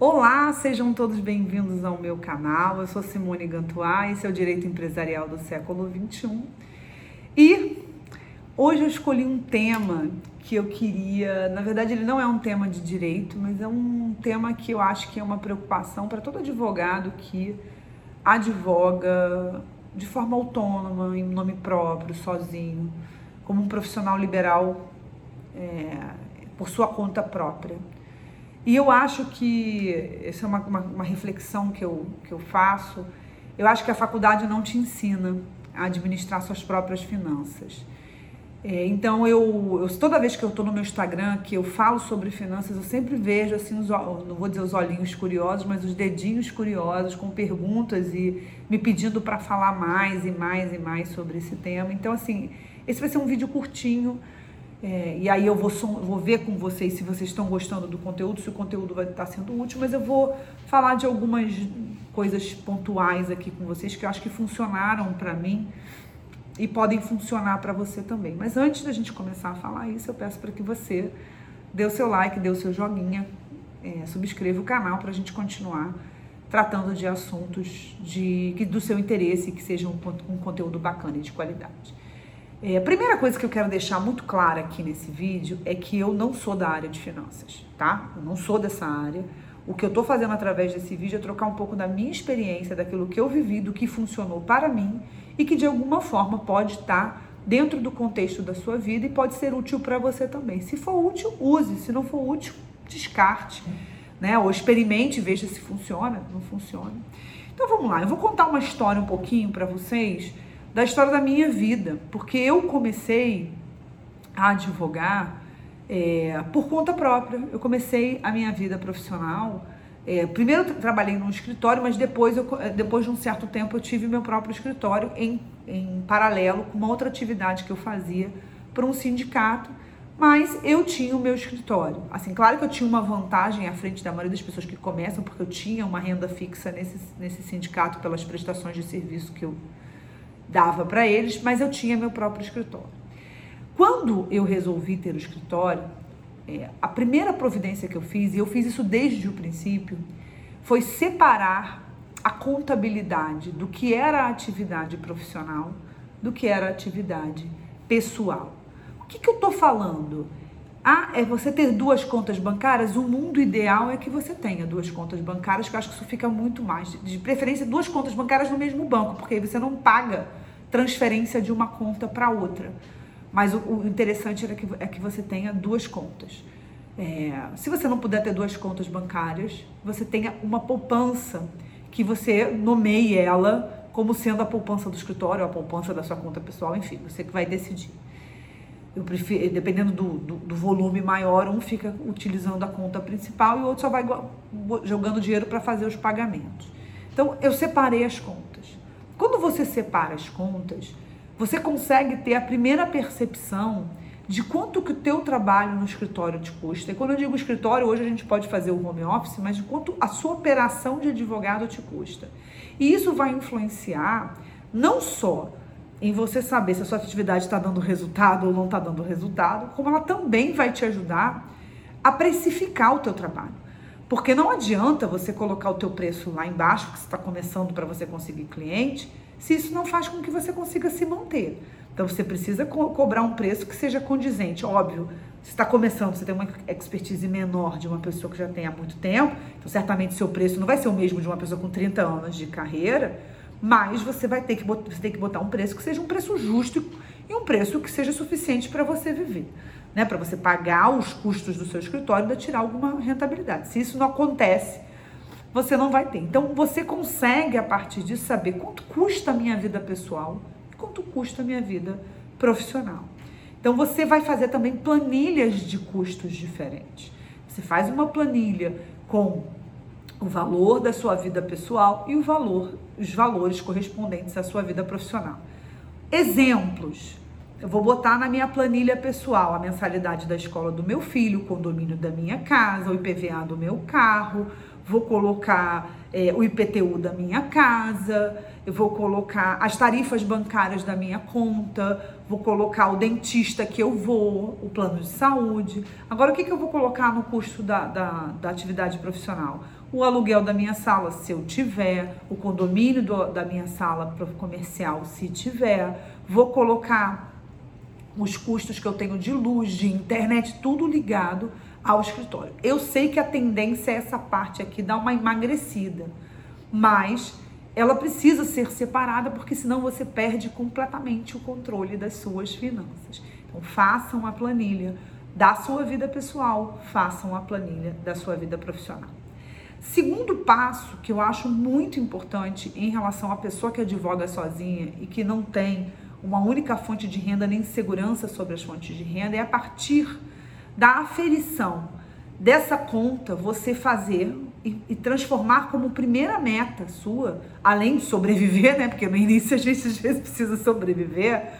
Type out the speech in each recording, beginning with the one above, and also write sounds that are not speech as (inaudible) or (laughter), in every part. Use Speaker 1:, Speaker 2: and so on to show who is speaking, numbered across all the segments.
Speaker 1: Olá, sejam todos bem-vindos ao meu canal. Eu sou Simone Gantuá, esse é o Direito Empresarial do século 21. E hoje eu escolhi um tema que eu queria, na verdade ele não é um tema de direito, mas é um tema que eu acho que é uma preocupação para todo advogado que advoga de forma autônoma, em nome próprio, sozinho, como um profissional liberal é, por sua conta própria. E eu acho que, essa é uma, uma, uma, reflexão que eu, que eu faço, eu acho que a faculdade não te ensina a administrar suas próprias finanças. É, então, eu, eu, toda vez que eu estou no meu Instagram, que eu falo sobre finanças, eu sempre vejo, assim, os, não vou dizer os olhinhos curiosos, mas os dedinhos curiosos com perguntas e me pedindo para falar mais e mais e mais sobre esse tema. Então, assim, esse vai ser um vídeo curtinho, é, e aí eu vou, vou ver com vocês se vocês estão gostando do conteúdo, se o conteúdo vai estar sendo útil, mas eu vou falar de algumas coisas pontuais aqui com vocês que eu acho que funcionaram para mim e podem funcionar para você também. Mas antes da gente começar a falar isso, eu peço para que você dê o seu like, dê o seu joguinha, é, subscreva o canal para a gente continuar tratando de assuntos de, do seu interesse, que sejam um, um conteúdo bacana e de qualidade. É, a primeira coisa que eu quero deixar muito clara aqui nesse vídeo é que eu não sou da área de finanças, tá? Eu não sou dessa área. O que eu tô fazendo através desse vídeo é trocar um pouco da minha experiência, daquilo que eu vivi, do que funcionou para mim e que de alguma forma pode estar dentro do contexto da sua vida e pode ser útil para você também. Se for útil, use. Se não for útil, descarte, né? Ou experimente, veja se funciona, não funciona. Então vamos lá, eu vou contar uma história um pouquinho para vocês da história da minha vida, porque eu comecei a advogar é, por conta própria. Eu comecei a minha vida profissional. É, primeiro trabalhei num escritório, mas depois, eu, depois de um certo tempo eu tive meu próprio escritório em, em paralelo com uma outra atividade que eu fazia para um sindicato. Mas eu tinha o meu escritório. Assim, claro que eu tinha uma vantagem à frente da maioria das pessoas que começam, porque eu tinha uma renda fixa nesse, nesse sindicato pelas prestações de serviço que eu, dava para eles, mas eu tinha meu próprio escritório. Quando eu resolvi ter o escritório, é, a primeira providência que eu fiz, e eu fiz isso desde o princípio, foi separar a contabilidade do que era a atividade profissional do que era a atividade pessoal. O que, que eu estou falando? Ah, é você ter duas contas bancárias? O mundo ideal é que você tenha duas contas bancárias, que eu acho que isso fica muito mais. De preferência, duas contas bancárias no mesmo banco, porque aí você não paga transferência de uma conta para outra. Mas o, o interessante é que, é que você tenha duas contas. É, se você não puder ter duas contas bancárias, você tenha uma poupança que você nomeie ela como sendo a poupança do escritório, a poupança da sua conta pessoal, enfim, você que vai decidir. Eu prefiro, dependendo do, do, do, volume maior, um fica utilizando a conta principal e o outro só vai jogando dinheiro para fazer os pagamentos. Então, eu separei as contas. Quando você separa as contas, você consegue ter a primeira percepção de quanto que o teu trabalho no escritório te custa. E quando eu digo escritório, hoje a gente pode fazer o home office, mas de quanto a sua operação de advogado te custa. E isso vai influenciar não só em você saber se a sua atividade está dando resultado ou não está dando resultado, como ela também vai te ajudar a precificar o teu trabalho. Porque não adianta você colocar o teu preço lá embaixo, que está começando para você conseguir cliente, se isso não faz com que você consiga se manter. Então você precisa co cobrar um preço que seja condizente. Óbvio, se está começando, você tem uma expertise menor de uma pessoa que já tem há muito tempo, então certamente seu preço não vai ser o mesmo de uma pessoa com 30 anos de carreira, mas você vai ter que botar, você tem que botar um preço que seja um preço justo e um preço que seja suficiente para você viver né, para você pagar os custos do seu escritório e tirar alguma rentabilidade. Se isso não acontece, você não vai ter. Então você consegue a partir disso saber quanto custa a minha vida pessoal e quanto custa a minha vida profissional. Então você vai fazer também planilhas de custos diferentes. Você faz uma planilha com o valor da sua vida pessoal e o valor, os valores correspondentes à sua vida profissional. Exemplos. Eu vou botar na minha planilha pessoal a mensalidade da escola do meu filho, o condomínio da minha casa, o IPVA do meu carro, vou colocar é, o IPTU da minha casa, eu vou colocar as tarifas bancárias da minha conta, vou colocar o dentista que eu vou, o plano de saúde. Agora, o que, que eu vou colocar no custo da, da, da atividade profissional? O aluguel da minha sala, se eu tiver, o condomínio do, da minha sala comercial, se tiver, vou colocar os custos que eu tenho de luz, de internet, tudo ligado ao escritório. Eu sei que a tendência é essa parte aqui dar uma emagrecida, mas ela precisa ser separada porque senão você perde completamente o controle das suas finanças. Então façam a planilha da sua vida pessoal, façam a planilha da sua vida profissional. Segundo passo que eu acho muito importante em relação à pessoa que advoga sozinha e que não tem uma única fonte de renda nem segurança sobre as fontes de renda é a partir da aferição dessa conta você fazer e, e, transformar como primeira meta sua, além de sobreviver, né? Porque no início a gente às vezes precisa sobreviver,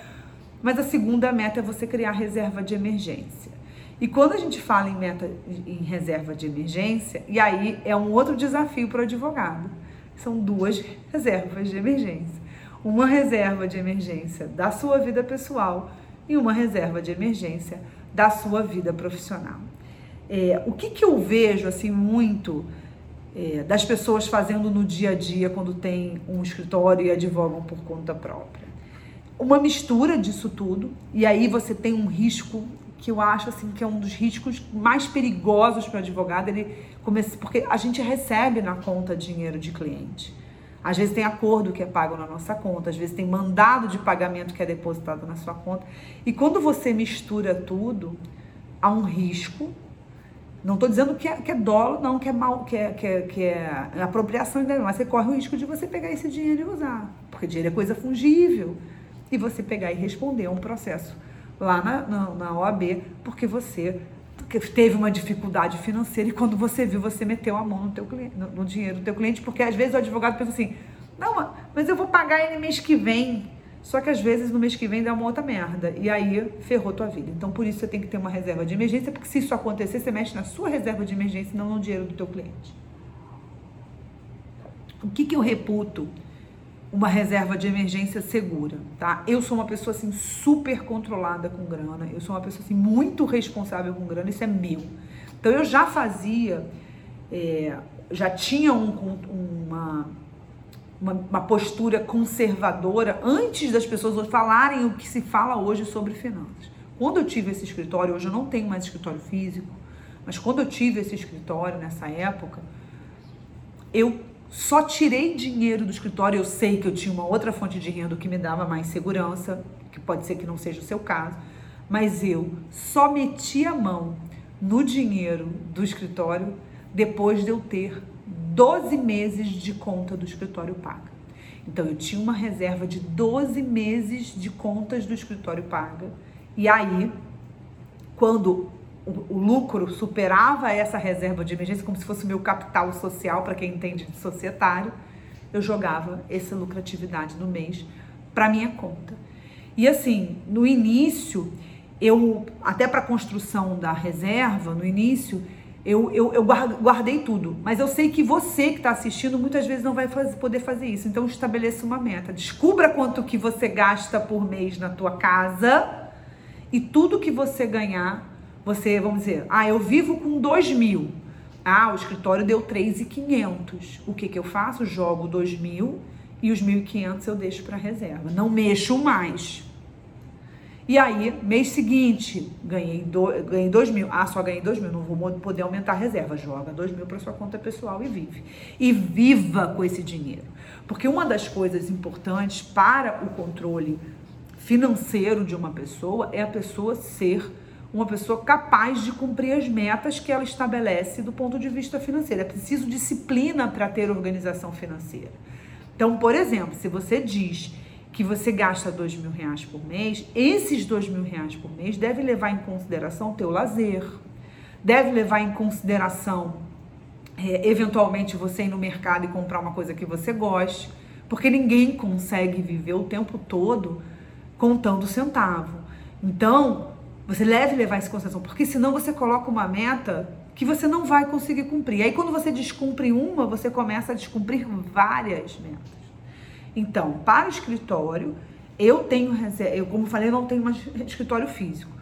Speaker 1: mas a segunda meta é você criar reserva de emergência. E quando a gente fala em meta em reserva de emergência, e aí é um outro desafio para o advogado. São duas (laughs) reservas de emergência. Uma reserva de emergência da sua vida pessoal e uma reserva de emergência da sua vida profissional. É, o que, que eu vejo assim muito é, das pessoas fazendo no dia a dia quando tem um escritório e advogam por conta própria? Uma mistura disso tudo, e aí você tem um risco que eu acho assim que é um dos riscos mais perigosos para o advogado, ele começa porque a gente recebe na conta dinheiro de cliente. Às vezes tem acordo que é pago na nossa conta, às vezes tem mandado de pagamento que é depositado na sua conta. E quando você mistura tudo, há um risco. Não estou dizendo que é, que é dolo, não, que é mal, que é, que é, que é apropriação, mas você corre o risco de você pegar esse dinheiro e usar. Porque dinheiro é coisa fungível. E você pegar e responder a um processo lá na, na, na OAB, porque você teve uma dificuldade financeira e quando você viu, você meteu a mão no, teu cliente, no, no dinheiro do teu cliente, porque às vezes o advogado pensa assim, não, mas eu vou pagar ele mês que vem. Só que às vezes no mês que vem dá uma outra merda. E aí ferrou tua vida. Então por isso você tem que ter uma reserva de emergência, porque se isso acontecer, você mexe na sua reserva de emergência e não no dinheiro do teu cliente. O que, que eu reputo? Uma reserva de emergência segura, tá? Eu sou uma pessoa assim super controlada com grana, eu sou uma pessoa assim muito responsável com grana, isso é meu. Então eu já fazia, é, já tinha um, uma, uma, uma, postura conservadora antes das pessoas falarem o que se fala hoje sobre finanças. Quando eu tive esse escritório, hoje eu não tenho mais escritório físico, mas quando eu tive esse escritório nessa época, eu só tirei dinheiro do escritório. Eu sei que eu tinha uma outra fonte de renda que me dava mais segurança, que pode ser que não seja o seu caso, mas eu só meti a mão no dinheiro do escritório depois de eu ter 12 meses de conta do escritório paga. Então eu tinha uma reserva de 12 meses de contas do escritório paga. E aí, quando o, lucro superava essa reserva de emergência, como se fosse meu capital social, para quem entende de societário, eu jogava essa lucratividade no mês para minha conta. E assim, no início, eu, até para a construção da reserva, no início, eu, eu, eu, guardei tudo. Mas eu sei que você que está assistindo muitas vezes não vai fazer, poder fazer isso. Então estabeleça uma meta. Descubra quanto que você gasta por mês na tua casa e tudo que você ganhar você, vamos dizer, ah, eu vivo com 2 mil. Ah, o escritório deu 3,500. O que que eu faço? Jogo 2 mil e os 1.500 eu deixo para reserva. Não mexo mais. E aí, mês seguinte, ganhei, do, ganhei 2 mil. Ah, só ganhei 2 mil, não vou poder aumentar a reserva. Joga 2 mil para sua conta pessoal e vive. E viva com esse dinheiro. Porque uma das coisas importantes para o controle financeiro de uma pessoa é a pessoa ser uma pessoa capaz de cumprir as metas que ela estabelece do ponto de vista financeiro. É preciso disciplina para ter organização financeira. Então, por exemplo, se você diz que você gasta dois mil reais por mês, esses dois mil reais por mês deve levar em consideração o teu lazer, deve levar em consideração é, eventualmente você ir no mercado e comprar uma coisa que você goste, porque ninguém consegue viver o tempo todo contando centavo. Então, você deve levar isso em consideração, porque senão você coloca uma meta que você não vai conseguir cumprir. Aí quando você descumpre uma, você começa a descumprir várias metas. Então, para o escritório, eu tenho reserva, eu como falei, não tenho mais escritório físico,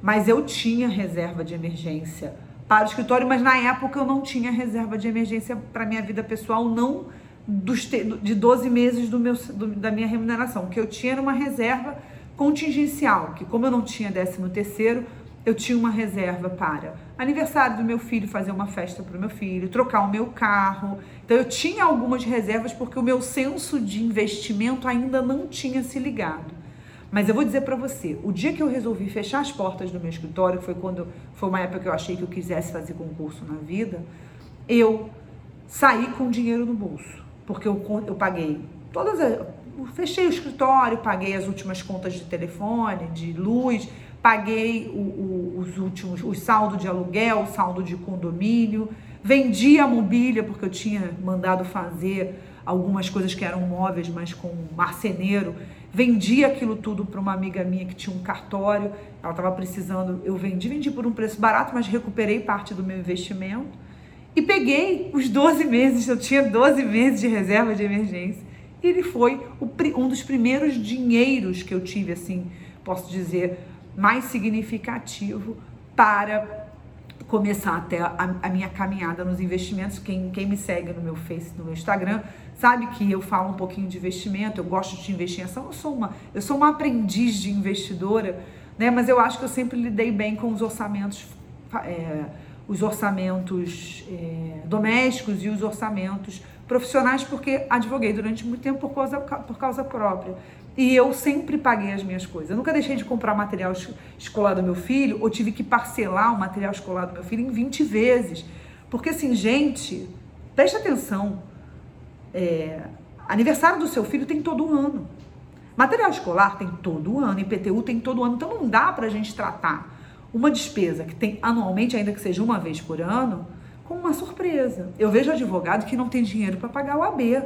Speaker 1: mas eu tinha reserva de emergência para o escritório, mas na época eu não tinha reserva de emergência para minha vida pessoal, não dos de 12 meses do meu, do, da minha remuneração. O que eu tinha era uma reserva contingencial, que como eu não tinha 13 terceiro, eu tinha uma reserva para aniversário do meu filho, fazer uma festa para o meu filho, trocar o meu carro. Então eu tinha algumas reservas porque o meu senso de investimento ainda não tinha se ligado. Mas eu vou dizer para você, o dia que eu resolvi fechar as portas do meu escritório, foi quando foi uma época que eu achei que eu quisesse fazer concurso na vida, eu saí com dinheiro no bolso, porque eu, eu paguei todas as, fechei o escritório, paguei as últimas contas de telefone, de luz, paguei o, o, os últimos, o saldo de aluguel, o saldo de condomínio, vendi a mobília porque eu tinha mandado fazer algumas coisas que eram móveis, mas com marceneiro. Vendi aquilo tudo para uma amiga minha que tinha um cartório, ela estava precisando, eu vendi, vendi por um preço barato, mas recuperei parte do meu investimento. E peguei os 12 meses, eu tinha 12 meses de reserva de emergência. Ele foi um dos primeiros dinheiros que eu tive, assim, posso dizer, mais significativo para começar até a, a, minha caminhada nos investimentos. Quem, quem me segue no meu Face, no meu Instagram, sabe que eu falo um pouquinho de investimento, eu gosto de investir em ação, eu sou uma, eu sou uma aprendiz de investidora, né? Mas eu acho que eu sempre lidei bem com os orçamentos, é, os orçamentos é, domésticos e os orçamentos profissionais, porque advoguei durante muito tempo por causa, por causa própria. E eu sempre paguei as minhas coisas. Eu nunca deixei de comprar material escolar do meu filho ou tive que parcelar o material escolar do meu filho em 20 vezes. Porque assim, gente, preste atenção. É, aniversário do seu filho tem todo ano. Material escolar tem todo ano, IPTU tem todo ano. Então não dá para a gente tratar uma despesa que tem anualmente, ainda que seja uma vez por ano, como uma surpresa. Eu vejo advogado que não tem dinheiro para pagar o AB.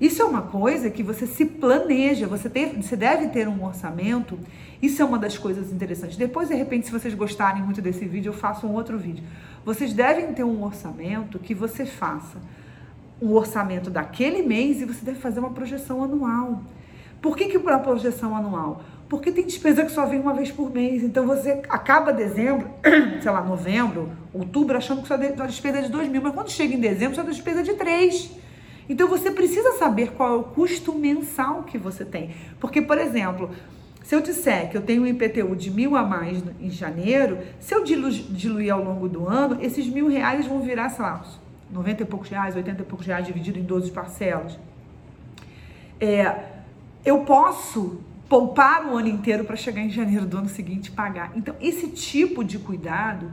Speaker 1: Isso é uma coisa que você se planeja, você, ter, você deve ter um orçamento. Isso é uma das coisas interessantes. Depois, de repente, se vocês gostarem muito desse vídeo, eu faço um outro vídeo. Vocês devem ter um orçamento que você faça um orçamento daquele mês e você deve fazer uma projeção anual. Por que, que a projeção anual? Porque tem despesa que só vem uma vez por mês. Então você acaba dezembro, (clears throat) sei lá, novembro, outubro, achando que sua despesa é de 2 mil, mas quando chega em dezembro, sua despesa é de 3. Então você precisa saber qual é o custo mensal que você tem. Porque, por exemplo, se eu disser que eu tenho um IPTU de mil a mais em janeiro, se eu diluir ao longo do ano, esses mil reais vão virar, sei lá, 90 e poucos reais, 80 e poucos reais dividido em 12 parcelas. É, eu posso poupar o ano inteiro para chegar em janeiro do ano seguinte e pagar. Então, esse tipo de cuidado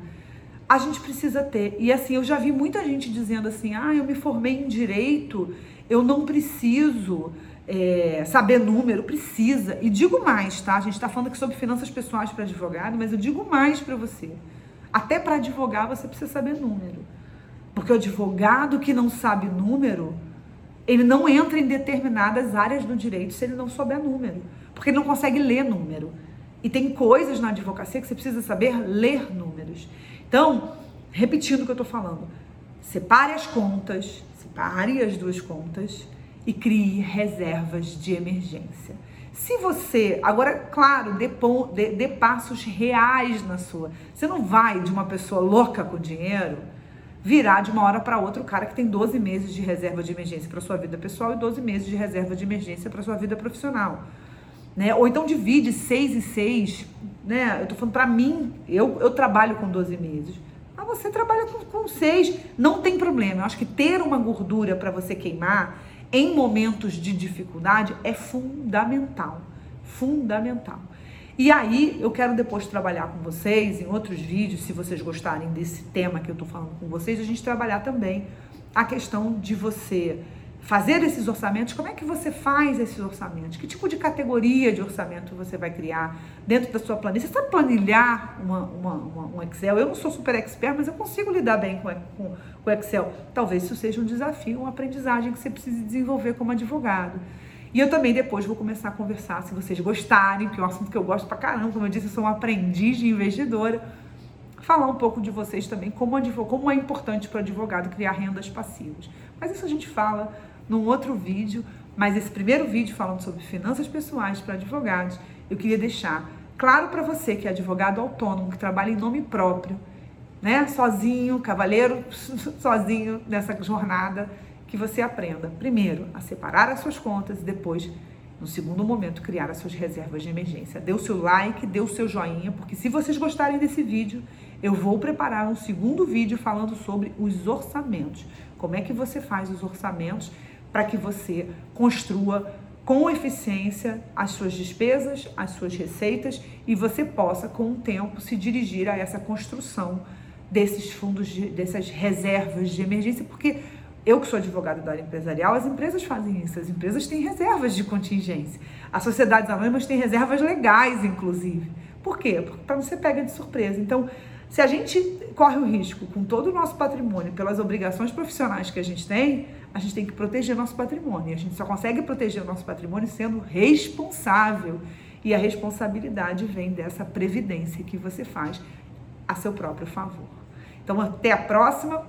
Speaker 1: a gente precisa ter. E assim, eu já vi muita gente dizendo assim: ah, eu me formei em direito, eu não preciso é, saber número, precisa. E digo mais, tá? A gente está falando aqui sobre finanças pessoais para advogado, mas eu digo mais para você. Até para advogar você precisa saber número. Porque o advogado que não sabe número, ele não entra em determinadas áreas do direito se ele não souber número. Porque ele não consegue ler número. E tem coisas na advocacia que você precisa saber ler números. Então, repetindo o que eu estou falando, separe as contas, separe as duas contas e crie reservas de emergência. Se você, agora, claro, dê, dê, dê passos reais na sua. Você não vai de uma pessoa louca com dinheiro virar de uma hora para outra o cara que tem 12 meses de reserva de emergência para sua vida pessoal e 12 meses de reserva de emergência para sua vida profissional. Né? Ou então divide 6 e 6, né? Eu tô falando para mim, eu, eu trabalho com 12 meses. Mas você trabalha com, com 6, não tem problema. Eu acho que ter uma gordura para você queimar em momentos de dificuldade é fundamental. Fundamental. E aí, eu quero depois trabalhar com vocês em outros vídeos, se vocês gostarem desse tema que eu tô falando com vocês, a gente trabalhar também a questão de você fazer esses orçamentos, como é que você faz esses orçamentos? Que tipo de categoria de orçamento você vai criar dentro da sua planilha? Você sabe planilhar uma, uma, uma, um Excel? Eu não sou super expert, mas eu consigo lidar bem com, com, com Excel. Talvez isso seja um desafio, uma aprendizagem que você precise desenvolver como advogado. E eu também depois vou começar a conversar, se vocês gostarem, que é um assunto que eu gosto pra caramba, como eu disse, eu sou uma aprendiz de investidora, falar um pouco de vocês também, como, como é importante para o advogado criar rendas passivas. Mas isso a gente fala num outro vídeo, mas esse primeiro vídeo falando sobre finanças pessoais para advogados, eu queria deixar claro para você que é advogado autônomo, que trabalha em nome próprio, né, sozinho, cavaleiro, (laughs) sozinho nessa jornada, que você aprenda, primeiro, a separar as suas contas e depois, no segundo momento, criar as suas reservas de emergência. Dê o seu like, dê o seu joinha, porque se vocês gostarem desse vídeo, eu vou preparar um segundo vídeo falando sobre os orçamentos. Como é que você faz os orçamentos para que você construa com eficiência as suas despesas, as suas receitas e você possa, com o tempo, se dirigir a essa construção desses fundos, de, dessas reservas de emergência, porque eu que sou advogada da área empresarial, as empresas fazem isso, as empresas têm reservas de contingência. As sociedades anônimas têm reservas legais, inclusive. Por quê? Para não ser pega de surpresa. Então, se a gente corre o risco com todo o nosso patrimônio, pelas obrigações profissionais que a gente tem, a gente tem que proteger nosso patrimônio. A gente só consegue proteger o nosso patrimônio sendo responsável. E a responsabilidade vem dessa previdência que você faz a seu próprio favor. Então, até a próxima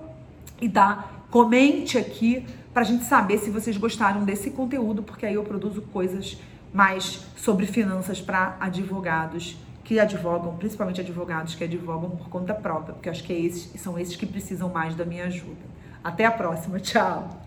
Speaker 1: e dá, comente aqui para a gente saber se vocês gostaram desse conteúdo, porque aí eu produzo coisas mais sobre finanças para advogados que advogam, principalmente advogados que advogam por conta própria, porque acho que é esses, são esses que precisam mais da minha ajuda. Até a próxima, tchau!